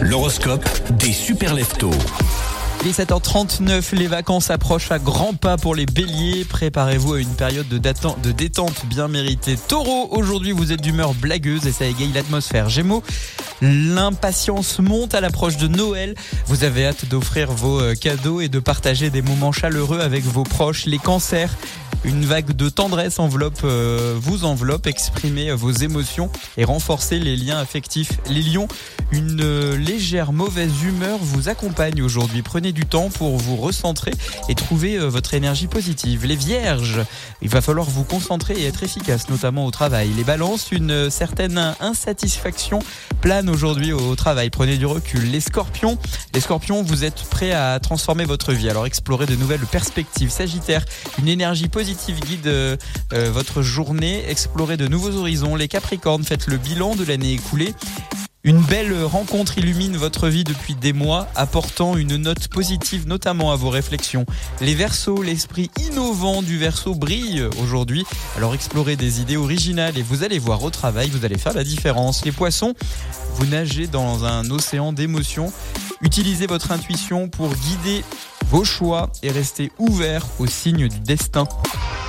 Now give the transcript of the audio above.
L'horoscope des super leftos. Il est 7h39, les vacances approchent à grands pas pour les béliers. Préparez-vous à une période de, détente bien méritée. Taureau, aujourd'hui vous êtes d'humeur blagueuse et ça égaye l'atmosphère. Gémeaux, l'impatience monte à l'approche de Noël. Vous avez hâte d'offrir vos euh, cadeaux et de partager des moments chaleureux avec vos proches. Les cancers, une vague de tendresse enveloppe, euh, vous enveloppe, exprimez vos émotions et renforcez les liens affectifs. Les lions, une légère mauvaise humeur vous accompagne aujourd'hui. Prenez du temps pour vous recentrer et trouver euh, votre énergie positive. Les vierges, il va falloir vous concentrer et être efficace, notamment au travail. Les balances, une certaine insatisfaction plane aujourd'hui au travail. Prenez du recul. Les scorpions, les scorpions, vous êtes prêts à transformer votre vie. Alors explorez de nouvelles perspectives. Sagittaire, une énergie positive guide euh, euh, votre journée, explorez de nouveaux horizons. Les Capricornes, faites le bilan de l'année écoulée. Une belle rencontre illumine votre vie depuis des mois, apportant une note positive notamment à vos réflexions. Les Verseaux, l'esprit innovant du Verseau brille aujourd'hui. Alors explorez des idées originales et vous allez voir au travail, vous allez faire la différence. Les Poissons, vous nagez dans un océan d'émotions. Utilisez votre intuition pour guider vos choix et restez ouvert aux signes du destin.